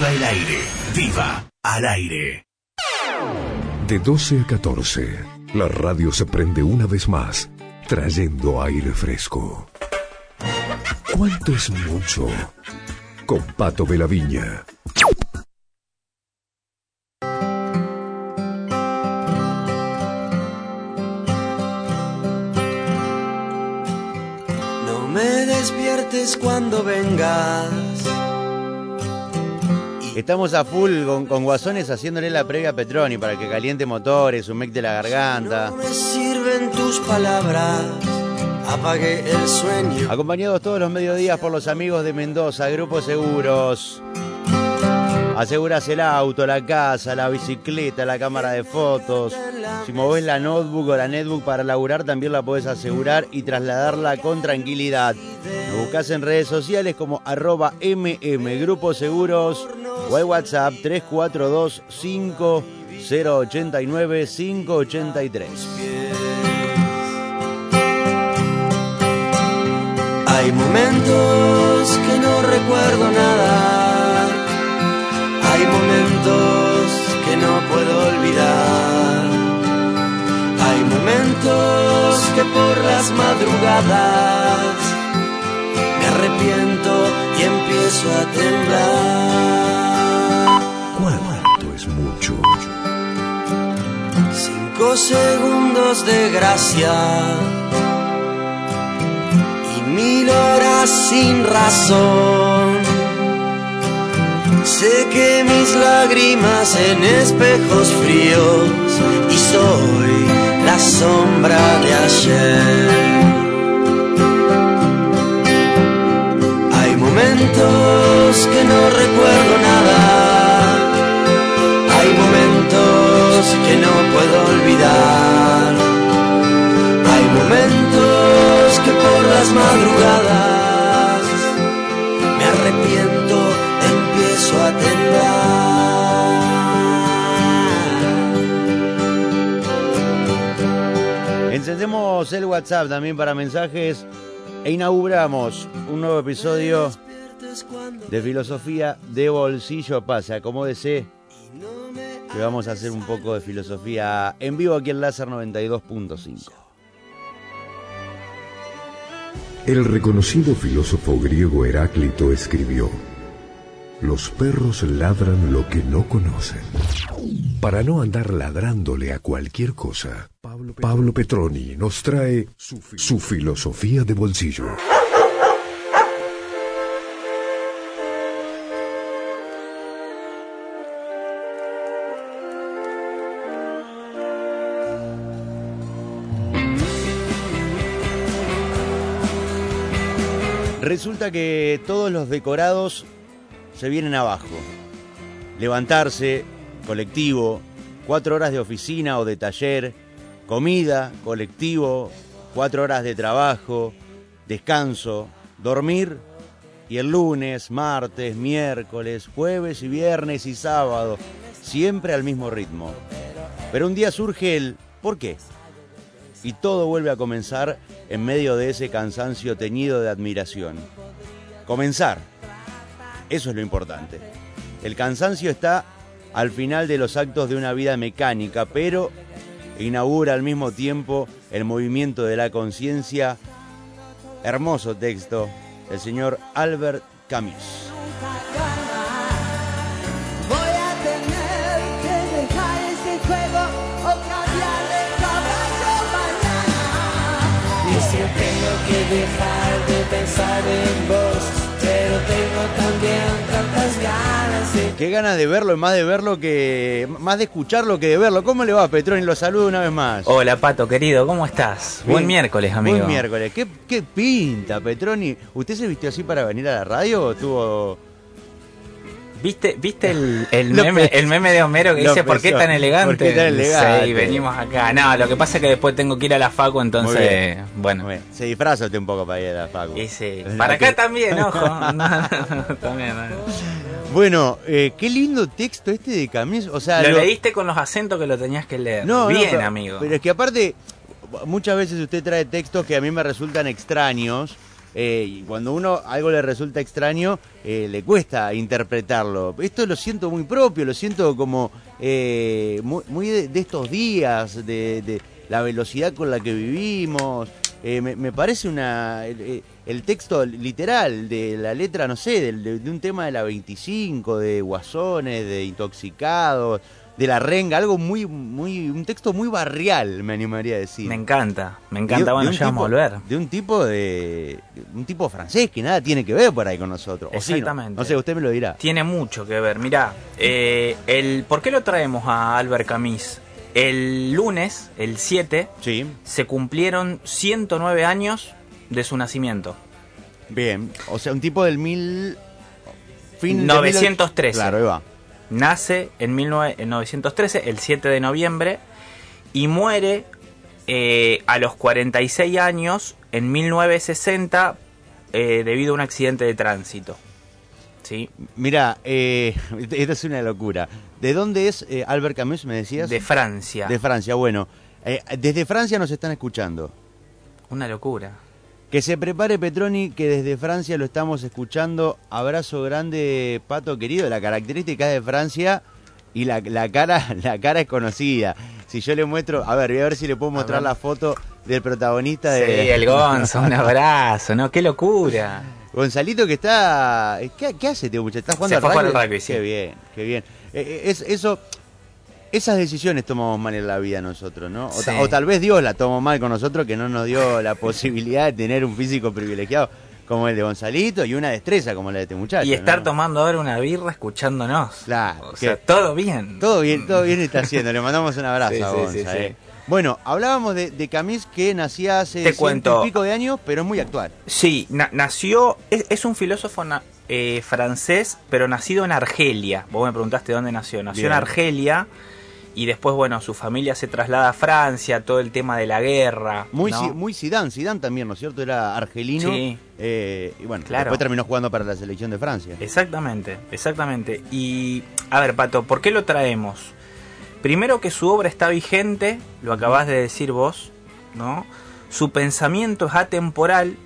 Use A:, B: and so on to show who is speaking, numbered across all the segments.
A: Viva el aire. Viva al aire.
B: De 12 a 14, la radio se prende una vez más, trayendo aire fresco. ¿Cuánto es mucho? Con Pato de la Viña.
C: No me despiertes cuando vengas.
D: Estamos a full con, con Guasones haciéndole la previa a Petroni para que caliente motores, un mec de la garganta.
C: No me sirven tus palabras. Apagué el sueño.
D: Acompañados todos los mediodías por los amigos de Mendoza, Grupo Seguros. Aseguras el auto, la casa, la bicicleta, la cámara de fotos. Si movés la notebook o la netbook para laburar, también la podés asegurar y trasladarla con tranquilidad. Nos buscás en redes sociales como arroba MM Grupo Seguros o WhatsApp 342 5089 583.
C: Hay momentos que no recuerdo nada. Hay momentos que no puedo olvidar. Hay momentos que por las madrugadas me arrepiento y empiezo a temblar. Cinco segundos de gracia y mil horas sin razón. Sé que mis lágrimas en espejos fríos y soy la sombra de ayer. Hay momentos que no recuerdo nada. No puedo olvidar. Hay momentos que por las madrugadas me arrepiento, empiezo a temblar.
D: Encendemos el WhatsApp también para mensajes e inauguramos un nuevo episodio de Filosofía de Bolsillo Pasa. Acomódese que vamos a hacer un poco de filosofía en vivo aquí en Láser 92.5.
B: El reconocido filósofo griego Heráclito escribió, Los perros ladran lo que no conocen. Para no andar ladrándole a cualquier cosa, Pablo Petroni nos trae su filosofía de bolsillo.
D: Resulta que todos los decorados se vienen abajo. Levantarse, colectivo, cuatro horas de oficina o de taller, comida, colectivo, cuatro horas de trabajo, descanso, dormir y el lunes, martes, miércoles, jueves y viernes y sábado, siempre al mismo ritmo. Pero un día surge el ¿por qué? Y todo vuelve a comenzar en medio de ese cansancio teñido de admiración. Comenzar. Eso es lo importante. El cansancio está al final de los actos de una vida mecánica, pero inaugura al mismo tiempo el movimiento de la conciencia. Hermoso texto, el señor Albert Camus.
E: Tengo que dejar de pensar en vos, pero tengo también tantas ganas de
D: Qué ganas de verlo, más de verlo que. más de escucharlo que de verlo. ¿Cómo le va, Petroni? Lo saludo una vez más.
F: Hola Pato, querido, ¿cómo estás?
D: Bien.
F: Buen miércoles, amigo.
D: Buen miércoles. ¿Qué, qué pinta, Petroni? ¿Usted se vistió así para venir a la radio o tuvo.?
F: ¿Viste, viste el, el meme, el meme de Homero que dice ¿por qué tan elegante?
D: ¿Por qué tan elegante?
F: Sí, venimos acá. No, lo que pasa es que después tengo que ir a la facu, entonces, bueno.
D: Se disfraza un poco para ir a la facu.
F: Y sí, para acá también, ojo. No, no, no, también, no.
D: Bueno, eh, qué lindo texto este de Camus. O sea,
F: Lo
D: lo-
F: leíste con los acentos que lo tenías que leer.
D: No, no,
F: Bien,
D: pero-
F: amigo.
D: Pero es que aparte, muchas veces usted trae textos que a mí me resultan extraños eh, y cuando uno algo le resulta extraño, eh, le cuesta interpretarlo. Esto lo siento muy propio, lo siento como eh, muy, de, estos días, de, la velocidad con la que vivimos. Eh, me, parece una el, eh, el texto literal de la letra, no sé, de, de un tema de la 25, de guasones, de intoxicados, de la renga, algo muy, muy, un texto muy barrial, me animaría a decir.
F: Me encanta, me encanta.
D: de
F: Bueno, ya vamos a volver.
D: De un tipo de. Un tipo francés que nada tiene que ver por ahí con nosotros. O sí, ¿no?
F: Exactamente.
D: no sé, usted me lo dirá.
F: Tiene mucho que ver. Mirá, eh, el, ¿por qué lo traemos a Albert Camus? El lunes, el 7,
D: Sí,
F: se cumplieron 109 años de su nacimiento.
D: bien. O sea, un tipo del mil. Fin de
F: 913.
D: Claro, ahí va.
F: Nace en 1913, el 7 de noviembre, y muere eh, a los 46 años en 1960 eh, debido a un accidente de tránsito. ¿Sí?
D: Mira, eh, esta es una locura. ¿De dónde es eh, Albert Camus, me decías?
F: De Francia.
D: De Francia, bueno. Eh, desde Francia nos están escuchando.
F: Una locura.
D: Que se prepare Petroni, que desde Francia lo estamos escuchando. Abrazo grande, Pato querido. La característica es de Francia y la, la cara la cara es conocida. Si yo le muestro, a ver, voy a ver si le puedo mostrar la foto del protagonista de
F: Sí, el Gonzo, un abrazo, ¿no? ¡Qué locura!
D: Gonzalito que está... ¿Qué, qué hace, tío? ¿Está jugando
F: Se
D: al
F: fue
D: rugby?
F: al rugby, sí.
D: Qué bien, qué bien. Eh, eh, es, eso, esas decisiones tomamos mal en la vida nosotros, ¿no? O, ta-
F: Sí.
D: o tal vez Dios la tomó mal con nosotros, que no nos dio la posibilidad de tener un físico privilegiado como el de Gonzalito y una destreza como la de este muchacho.
F: Y estar
D: ¿no?
F: tomando ahora una birra escuchándonos.
D: Claro,
F: O sea, todo bien.
D: Todo bien, todo bien está haciendo. Le mandamos un abrazo
F: Sí,
D: a Gonza,
F: sí,
D: eh. Bueno, hablábamos de, de Camis que nacía hace
F: Te
D: ciento
F: cuento.
D: y pico de años, pero es muy actual.
F: Sí, na- nació, es, es un filósofo eh, francés, pero nacido en Argelia. Vos me preguntaste dónde nació. Nació
D: Bien.
F: en Argelia y después, bueno, su familia se traslada a Francia, todo el tema de la guerra.
D: Muy,
F: ¿no?
D: Muy Zidane, Zidane también, ¿no es cierto? Era argelino.
F: Sí.
D: eh, y bueno,
F: Claro.
D: después terminó jugando para la selección de Francia.
F: Exactamente, exactamente. Y, a ver, Pato, ¿por qué lo traemos? Primero que su obra está vigente, lo acabas de decir vos, ¿no? Su pensamiento es atemporal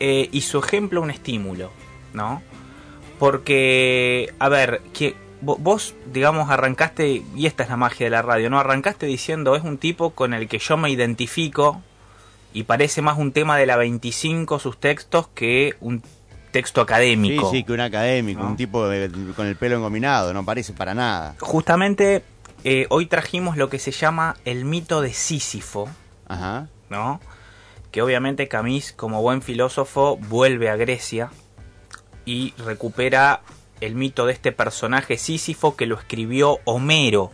F: eh, y su ejemplo un estímulo, ¿no? Porque, a ver, que vos, digamos, arrancaste, y esta es la magia de la radio, ¿no? Arrancaste diciendo, es un tipo con el que yo me identifico y parece más un tema de la 25 sus textos que un texto
D: Sí,
F: académico.
D: sí, que un académico,
F: ¿No?
D: un tipo de- con el pelo engominado, no parece para nada.
F: Justamente eh, hoy trajimos lo que se llama el mito de Sísifo,
D: Ajá.
F: ¿no? Que obviamente Camus, como buen filósofo, vuelve a Grecia y recupera el mito de este personaje Sísifo que lo escribió Homero.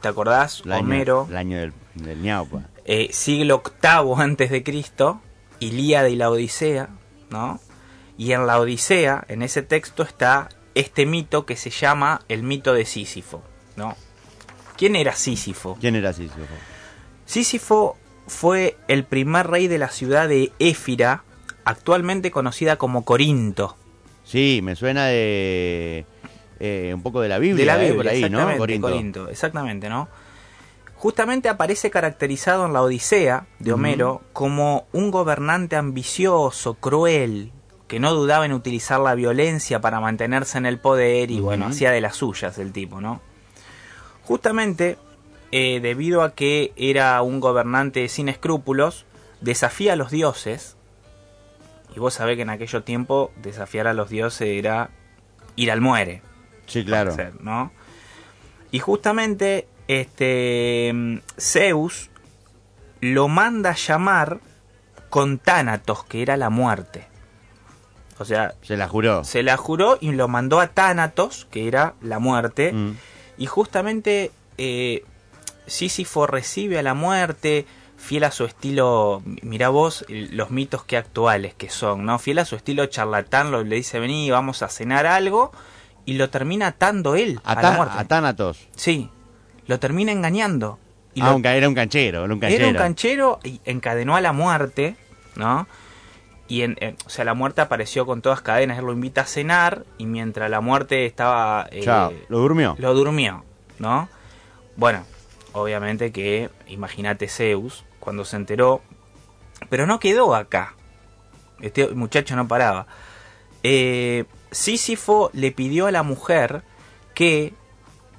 F: ¿Te acordás?
D: El año,
F: Homero,
D: el año del, del ñaupa.
F: eh, siglo VIII antes de Cristo, Ilíada y la Odisea, ¿no? Y en la Odisea, en ese texto está este mito que se llama el mito de Sísifo, ¿no? ¿Quién era Sísifo?
D: ¿Quién era Sísifo?
F: Sísifo fue el primer rey de la ciudad de Éfira, actualmente conocida como Corinto.
D: Sí, me suena de... eh, un poco de la Biblia,
F: de la
D: eh,
F: Biblia,
D: por ahí, ¿no?
F: exactamente,
D: Corinto.
F: Corinto, exactamente, ¿no? Justamente aparece caracterizado en la Odisea de Homero como un gobernante ambicioso, cruel, que no dudaba en utilizar la violencia para mantenerse en el poder y bueno, hacía de las suyas el tipo, ¿no? Justamente eh, debido a que era un gobernante sin escrúpulos, desafía a los dioses, y vos sabés que en aquello tiempo desafiar a los dioses era ir al muere
D: Sí, claro.
F: ser, ¿no? Y justamente este mm, Zeus lo manda a llamar con Tánatos, que era la muerte. O sea,
D: Se la juró.
F: se la juró y lo mandó a Tánatos, que era la muerte.
D: Mm.
F: Y justamente eh, Sísifo recibe a la muerte, fiel a su estilo, mira vos los mitos que actuales que son, ¿no? Fiel a su estilo charlatán, lo, le dice, vení, vamos a cenar algo, y lo termina atando él a,
D: A,
F: la muerte.
D: a.
F: Sí, lo termina engañando. Y
D: Ah,
F: lo-
D: era un canchero, era un canchero.
F: era un canchero y encadenó a la muerte, ¿no? Y en, en- o sea, la muerte apareció con todas cadenas, él lo invita a cenar y mientras la muerte estaba... eh,
D: Chao, ¿lo durmió?
F: lo durmió, ¿no? Bueno, obviamente que, imagínate Zeus, cuando se enteró, pero no quedó acá, Este muchacho no paraba. Eh, Sísifo le pidió a la mujer que,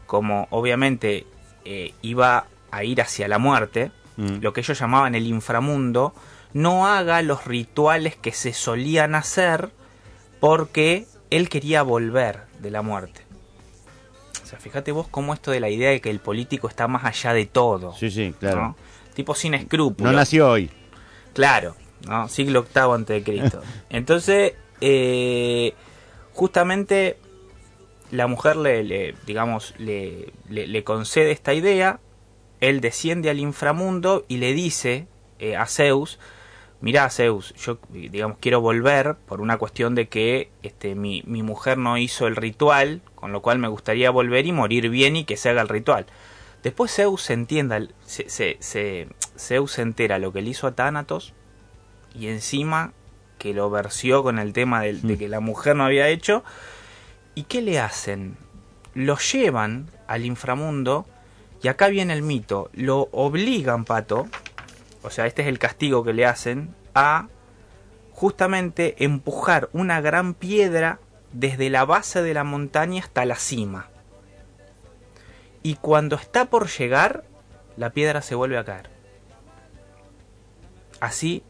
F: como obviamente eh, iba a ir hacia la muerte,
D: Mm.
F: lo que ellos llamaban el inframundo, no haga los rituales que se solían hacer porque él quería volver de la muerte. O sea, fíjate vos cómo esto de la idea de que el político está más allá de todo.
D: Sí, sí, claro.
F: ¿no? Tipo sin escrúpulos.
D: No nació hoy.
F: Claro, ¿no? siglo octavo antes de Cristo. Entonces, eh, justamente la mujer le, le, digamos, le, le- le concede esta idea, él desciende al inframundo y le dice eh, a Zeus, mirá Zeus, yo digamos quiero volver por una cuestión de que este, mi, mi mujer no hizo el ritual, con lo cual me gustaría volver y morir bien y que se haga el ritual. Después Zeus se entienda, se, se, se- Zeus se entera lo que le hizo a Tánatos y encima que lo versió con el tema del- de, que la mujer no había hecho. ¿Y qué le hacen? Lo llevan al inframundo y acá viene el mito. Lo obligan, Pato, o sea, este es el castigo que le hacen, a justamente empujar una gran piedra desde la base de la montaña hasta la cima. Y cuando está por llegar, la piedra se vuelve a caer. Así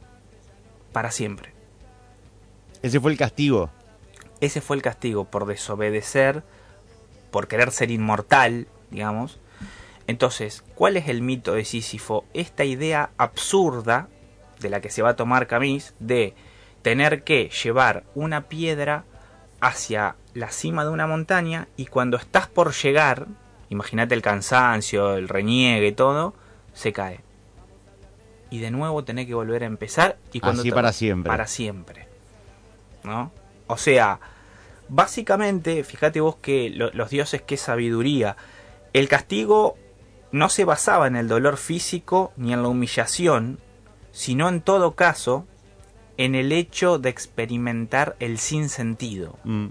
F: para siempre.
D: Ese fue el castigo.
F: Ese fue el castigo por desobedecer, por querer ser inmortal, digamos. Entonces, ¿cuál es el mito de Sísifo? Esta idea absurda de la que se va a tomar Camis de tener que llevar una piedra hacia la cima de una montaña y cuando estás por llegar, imagínate el cansancio, el reniegue, todo, se cae. Y de nuevo tenés que volver a empezar y cuando
D: Así para siempre.
F: Para siempre. ¿No? O sea, básicamente, fíjate vos que lo- los dioses, qué sabiduría. El castigo no se basaba en el dolor físico ni en la humillación, sino en todo caso en el hecho de experimentar el sinsentido.
D: Mm.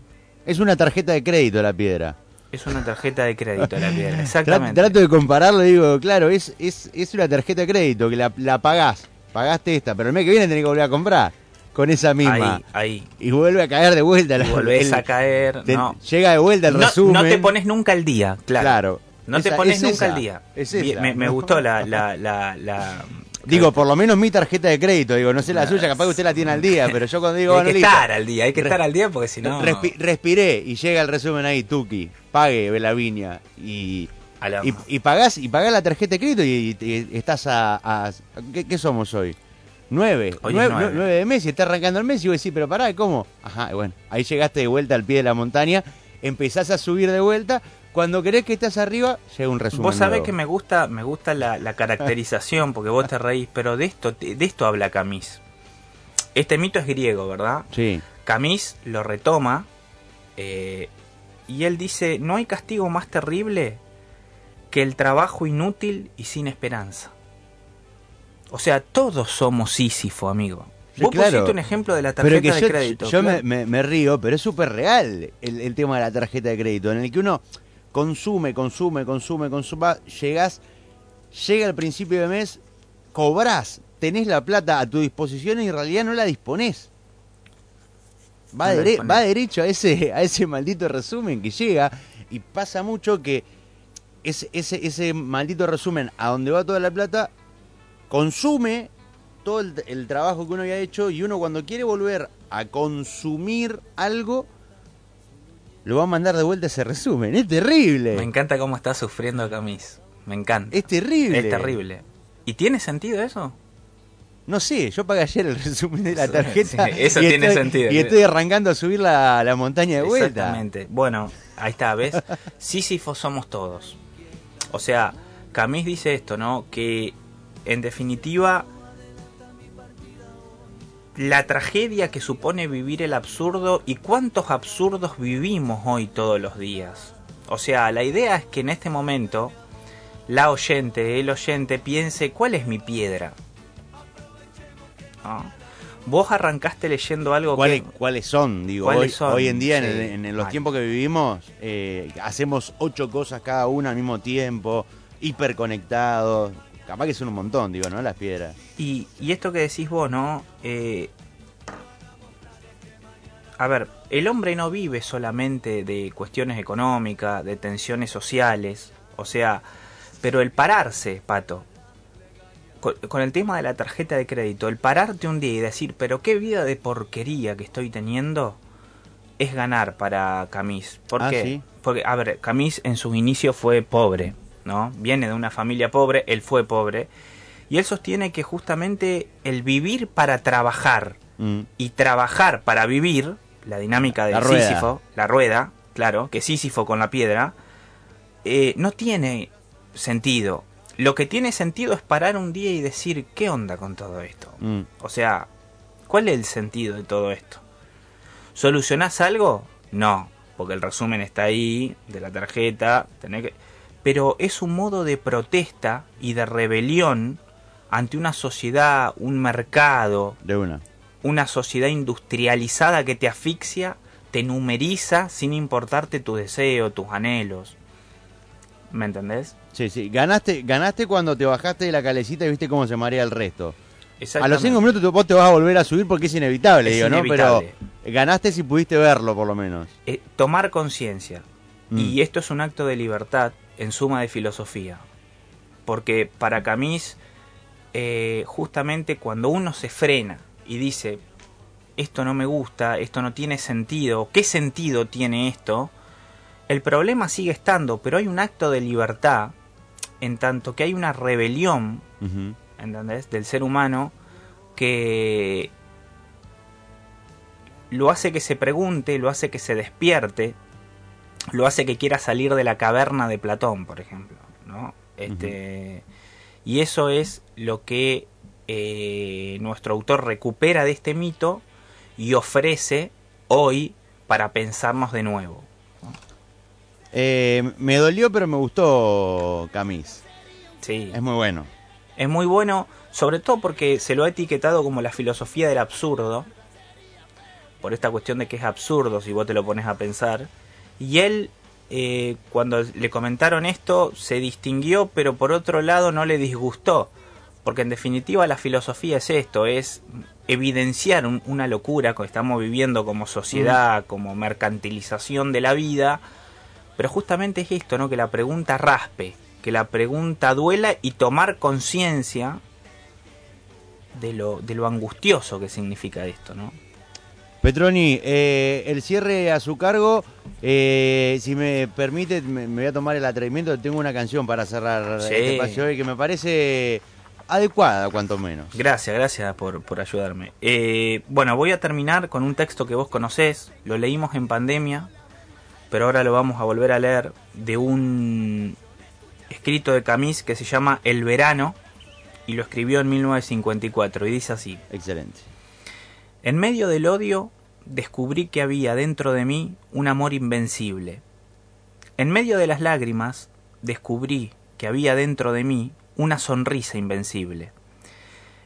D: Es una tarjeta de crédito la piedra.
F: Es una tarjeta de crédito la piedra, exactamente.
D: Trato de compararlo y digo, claro, es, es, es una tarjeta de crédito que la, la pagás. Pagaste esta, pero el mes que viene tenés que volver a comprar con esa misma.
F: Ahí, ahí.
D: Y vuelve a caer de vuelta. La-
F: volvés
D: el-
F: a caer.
D: te-
F: no.
D: Llega de vuelta el
F: no,
D: resumen.
F: no te pones nunca al día, claro.
D: Claro.
F: No te pones
D: es
F: nunca
D: esa,
F: al día.
D: es esa.
F: Me, me gustó la, la, la, la-
D: Digo, por lo menos mi tarjeta de crédito, digo, no sé la suya, capaz que usted la tiene al día, pero yo cuando digo,
F: hay
D: bueno,
F: que
D: listo.
F: estar al día, hay que estar al día porque si no.
D: Respi- respiré y llega el resumen ahí, Tuki, pague Belaviña y, y, y pagás, y pagás la tarjeta de crédito y, y estás a... a- ¿qué, qué somos hoy? Nueve,
F: Hoy es
D: nueve,
F: nueve.
D: nueve de mes y está arrancando el mes y vos decís, pero pará, ¿cómo? Ajá, y bueno, ahí llegaste de vuelta al pie de la montaña, empezás a subir de vuelta, cuando crees que estás arriba, llega un resumen
F: Vos sabés
D: nuevo.
F: que me gusta, me gusta la, la caracterización, porque vos te reís, pero de esto, de esto habla Camis. Este mito es griego, ¿verdad?
D: Sí,
F: Camis lo retoma eh, y él dice, no hay castigo más terrible que el trabajo inútil y sin esperanza. O sea, todos somos Sísifo, amigo.
D: Sí,
F: Vos
D: claro.
F: pusiste un ejemplo de la
D: pero
F: tarjeta
D: que
F: de
D: yo,
F: crédito.
D: yo me, me- me río, pero es súper real el, el tema de la tarjeta de crédito, en el que uno consume, consume, consume, consume, llegás, llega al principio de mes, cobrás, tenés la plata a tu disposición y en realidad no la disponés. Va,
F: No
D: dere- va derecho a ese, a ese maldito resumen que llega y pasa mucho que ese, ese, ese maldito resumen a donde va toda la plata consume todo el, el trabajo que uno había hecho y uno cuando quiere volver a consumir algo lo va a mandar de vuelta ese resumen. Es terrible.
F: Me encanta cómo está sufriendo Camis. Me encanta.
D: Es terrible.
F: Es terrible. ¿Y tiene sentido eso?
D: No sé, yo pagué ayer el resumen de la tarjeta.
F: sí, eso
D: y
F: tiene
D: estoy-
F: sentido.
D: Y estoy arrancando a subir la, la montaña de vuelta.
F: Exactamente. Bueno, ahí está, ¿ves? Sísifo somos todos. O sea, Camis dice esto, ¿no? Que en definitiva la tragedia que supone vivir el absurdo y cuántos absurdos vivimos hoy todos los días. O sea, la idea es que en este momento la oyente, el oyente piense cuál es mi piedra. ¿No? Vos arrancaste leyendo algo
D: ¿Cuáles,
F: que...
D: ¿Cuáles son? Digo,
F: ¿Cuáles
D: hoy,
F: son?
D: hoy en día, en, el- en los tiempos que vivimos, eh, hacemos ocho cosas cada una al mismo tiempo, hiperconectados. Capaz que son un montón, digo, ¿no? Las piedras.
F: Y, y esto que decís vos, ¿no? Eh, a ver, el hombre no vive solamente de cuestiones económicas, de tensiones sociales, o sea, pero el pararse, Pato, con, con el tema de la tarjeta de crédito, el pararte un día y decir, pero qué vida de porquería que estoy teniendo, es ganar para Camis. ¿Por
D: Ah,
F: qué?
D: ¿sí?
F: Porque, a ver, Camis en su inicio fue pobre, ¿no? Viene de una familia pobre, él fue pobre, y él sostiene que justamente el vivir para trabajar
D: Mm.
F: y trabajar para vivir, la dinámica de. Sísifo, la rueda, claro, que Sísifo con la piedra, eh, no tiene sentido. Lo que tiene sentido es parar un día y decir, ¿qué onda con todo esto?
D: Mm.
F: O sea, ¿cuál es el sentido de todo esto? ¿Solucionás algo? No, porque el resumen está ahí, de la tarjeta, tenés que... Pero es un modo de protesta y de rebelión ante una sociedad, un mercado,
D: De una.
F: una sociedad industrializada que te asfixia, te numeriza sin importarte tu deseo, tus anhelos. ¿Me entendés?
D: Sí, sí. Ganaste, ganaste cuando te bajaste de la calecita y viste cómo se marea el resto. A los cinco minutos vos te vas a volver a subir porque es inevitable,
F: Es
D: digo, ¿no? Pero ganaste si pudiste verlo, por lo menos.
F: Eh, tomar conciencia.
D: Mm.
F: Y esto es un acto de libertad en suma de filosofía. Porque para Camis, eh, justamente cuando uno se frena y dice, esto no me gusta, esto no tiene sentido, ¿qué sentido tiene esto? El problema sigue estando, pero hay un acto de libertad en tanto que hay una rebelión. ¿entendés? Del ser humano que lo hace que se pregunte, lo hace que se despierte, lo hace que quiera salir de la caverna de Platón, por ejemplo, ¿no? Este, Y eso es lo que eh, nuestro autor recupera de este mito y ofrece hoy para pensarnos de nuevo.
D: Eh, me dolió, pero me gustó Camis.
F: Sí.
D: Es muy bueno.
F: Es muy bueno, sobre todo porque se lo ha etiquetado como la filosofía del absurdo, por esta cuestión de que es absurdo si vos te lo pones a pensar. Y él, eh, cuando le comentaron esto, se distinguió, pero por otro lado no le disgustó, porque en definitiva la filosofía es esto, es evidenciar un- una locura que estamos viviendo como sociedad, como mercantilización de la vida, pero justamente es esto, ¿no? Que la pregunta raspe, que la pregunta duela y tomar conciencia de lo, de lo angustioso que significa esto, ¿no?
D: Petroni, eh, el cierre a su cargo, eh, si me permite, me, me voy a tomar el atrevimiento, tengo una canción para cerrar
F: Sí.
D: este espacio hoy que me parece adecuada, cuanto menos.
F: Gracias, gracias por, por ayudarme. Eh, bueno, voy a terminar con un texto que vos conocés, lo leímos en pandemia, pero ahora lo vamos a volver a leer, de un escrito de Camis que se llama El verano, y lo escribió en 1954, y dice así.
D: Excelente.
F: En medio del odio descubrí que había dentro de mí un amor invencible. En medio de las lágrimas descubrí que había dentro de mí una sonrisa invencible.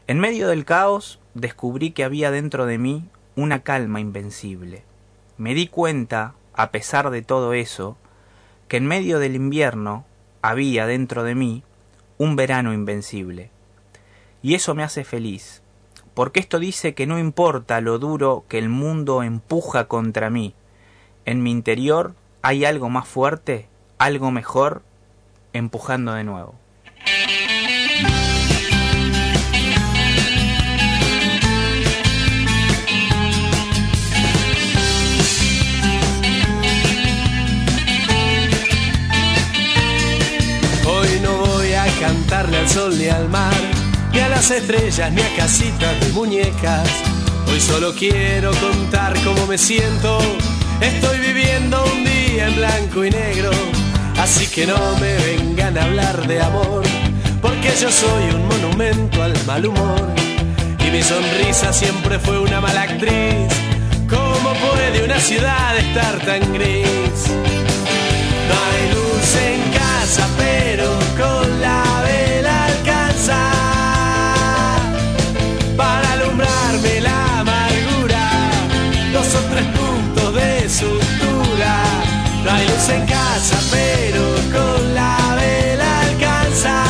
F: En medio del caos descubrí que había dentro de mí una calma invencible. Me di cuenta, a pesar de todo eso, que en medio del invierno había dentro de mí un verano invencible. Y eso me hace feliz, porque esto dice que no importa lo duro que el mundo empuja contra mí, en mi interior hay algo más fuerte, algo mejor, empujando de nuevo.
G: Hoy no voy a cantarle al sol ni al mar, ni a las estrellas, ni a casitas de muñecas. Hoy solo quiero contar cómo me siento. Estoy viviendo un día en blanco y negro, así que no me vengan a hablar de amor, porque yo soy un monumento al mal humor. Y mi sonrisa siempre fue una mala actriz. ¿Cómo puede una ciudad estar tan gris? No hay luz en casa, pero No hay luz en casa, pero con la vela alcanza.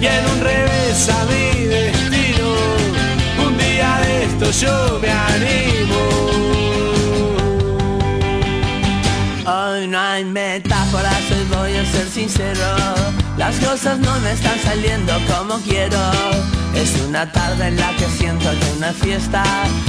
G: Y en un revés a mi destino, un día de esto yo me animo.
E: Hoy no hay metáforas, hoy voy a ser sincero. Las cosas no me están saliendo como quiero. Es una tarde en la que siento que una fiesta.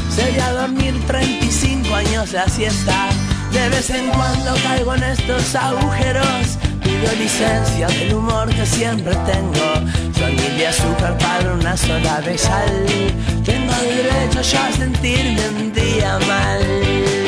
E: Sería dormir 35 años la siesta de vez en cuando caigo en estos agujeros. Pido licencia del humor que siempre tengo. Soy de azúcar para una sola de sal. Tengo derecho yo a sentirme un día mal.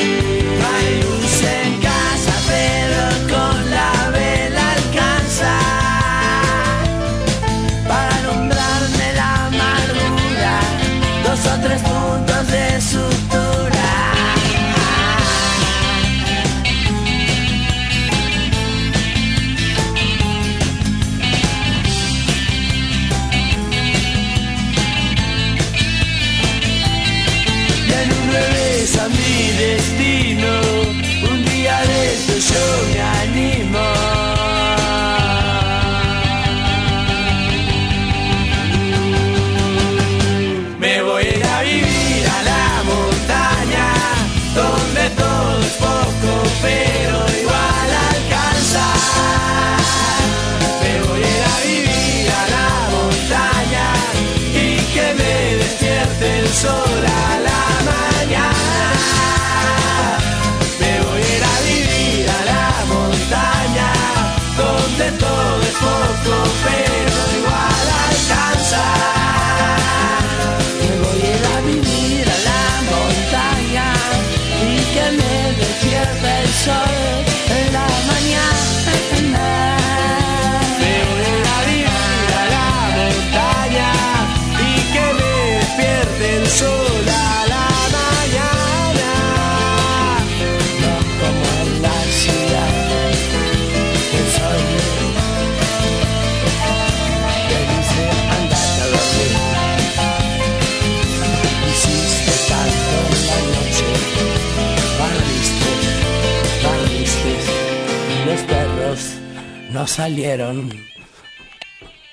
E: Salieron.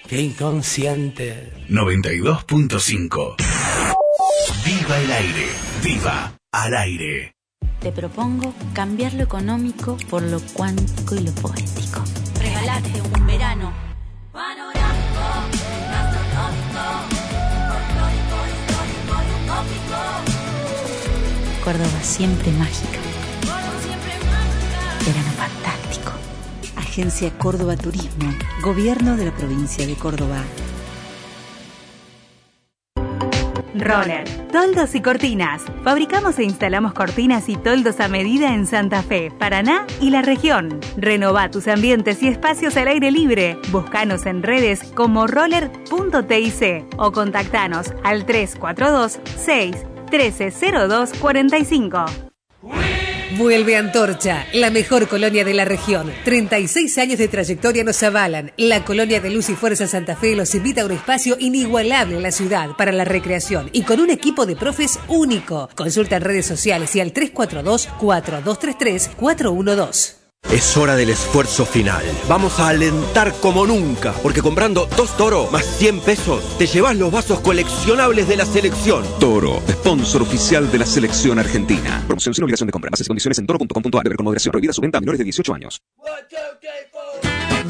E: Qué inconsciente.
A: 92.5. Viva el aire. Viva al aire.
H: Te propongo cambiar lo económico por lo cuántico y lo poético. Regalate un verano panorámico, gastronómico, folclórico, histórico y utópico. Córdoba siempre mágica. Verano fantástico.
I: Agencia Córdoba Turismo, Gobierno de la provincia de Córdoba.
J: Roller, toldos y cortinas. Fabricamos e instalamos cortinas y toldos a medida en Santa Fe, Paraná y la región. Renova tus ambientes y espacios al aire libre. Búscanos en redes como roller.tic o contactanos al 342 6 1302 45.
K: Vuelve Antorcha, la mejor colonia de la región. 36 años de trayectoria nos avalan. La colonia de Luz y Fuerza Santa Fe los invita a un espacio inigualable en la ciudad para la recreación y con un equipo de profes único. Consulta en redes sociales y al 342-4233-412.
L: Es hora del esfuerzo final. Vamos a alentar como nunca, porque comprando dos toro más 100 pesos, te llevas los vasos coleccionables de la selección.
M: Toro, sponsor oficial de la selección argentina. Promoción sin obligación de compra. Bases y condiciones en toro.com.ar. Beber con moderación. Prohibida su venta a menores de 18 años.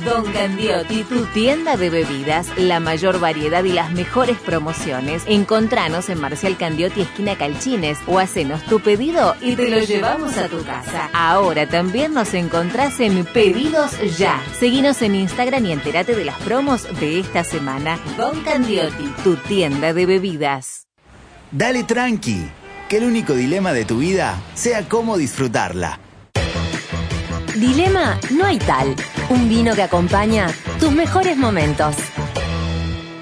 N: Don Candiotti, tu tienda de bebidas, la mayor variedad y las mejores promociones. Encontranos en Marcial Candiotti, esquina Calchines, o hacenos tu pedido y te lo llevamos a tu casa. Ahora también nos encontrás en Pedidos Ya. Seguinos en Instagram y entérate de las promos de esta semana. Don Candiotti, tu tienda de bebidas.
O: Dale tranqui, que el único dilema de tu vida sea cómo disfrutarla.
N: Dilema no hay tal. Un vino que acompaña tus mejores momentos.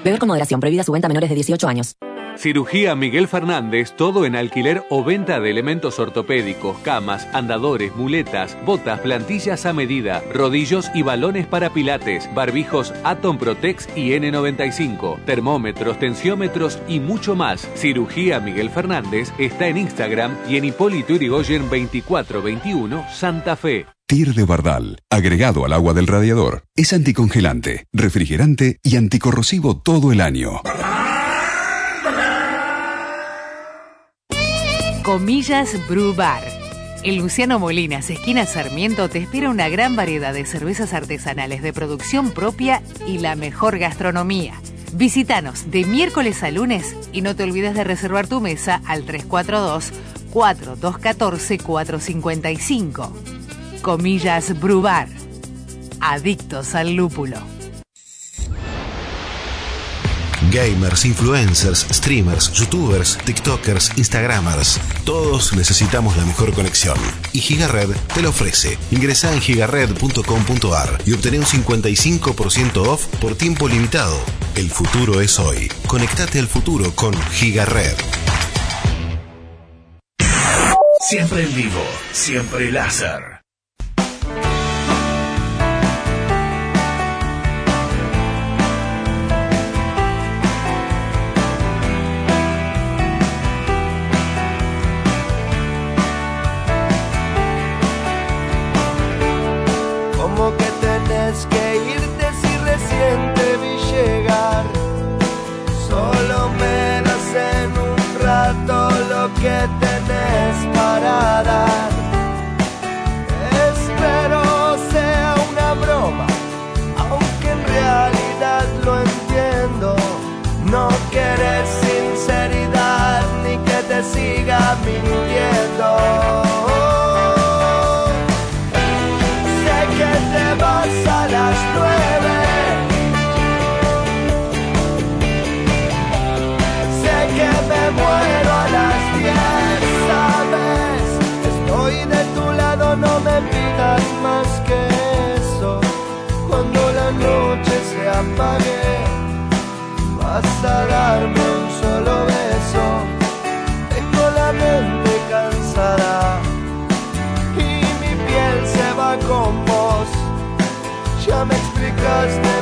N: Beber con moderación, prohibida su venta a menores de 18 años.
P: Cirugía Miguel Fernández, todo en alquiler o venta de elementos ortopédicos, camas, andadores, muletas, botas, plantillas a medida, rodillos y balones para pilates, barbijos Atom Protex y N95, termómetros, tensiómetros y mucho más. Cirugía Miguel Fernández está en Instagram y en Hipólito Yrigoyen 2421 Santa Fe.
M: TIR de Bardal, agregado al agua del radiador, es anticongelante, refrigerante y anticorrosivo todo el año.
J: Comillas Brew Bar.
Q: En Luciano Molinas, esquina Sarmiento, te espera una gran variedad de cervezas artesanales de producción propia y la mejor gastronomía. Visítanos de miércoles a lunes y no te olvides de reservar tu mesa al 342 4214 455. Comillas Brubar. Adictos al lúpulo.
R: Gamers, influencers, streamers, youtubers, tiktokers, instagramers. Todos necesitamos la mejor conexión. Y Gigared te lo ofrece. Ingresa en gigared.com.ar y obtené un 55% off por tiempo limitado. El futuro es hoy. Conectate al futuro con Gigared.
A: Siempre en vivo, siempre láser.
S: Te siga mintiendo. Me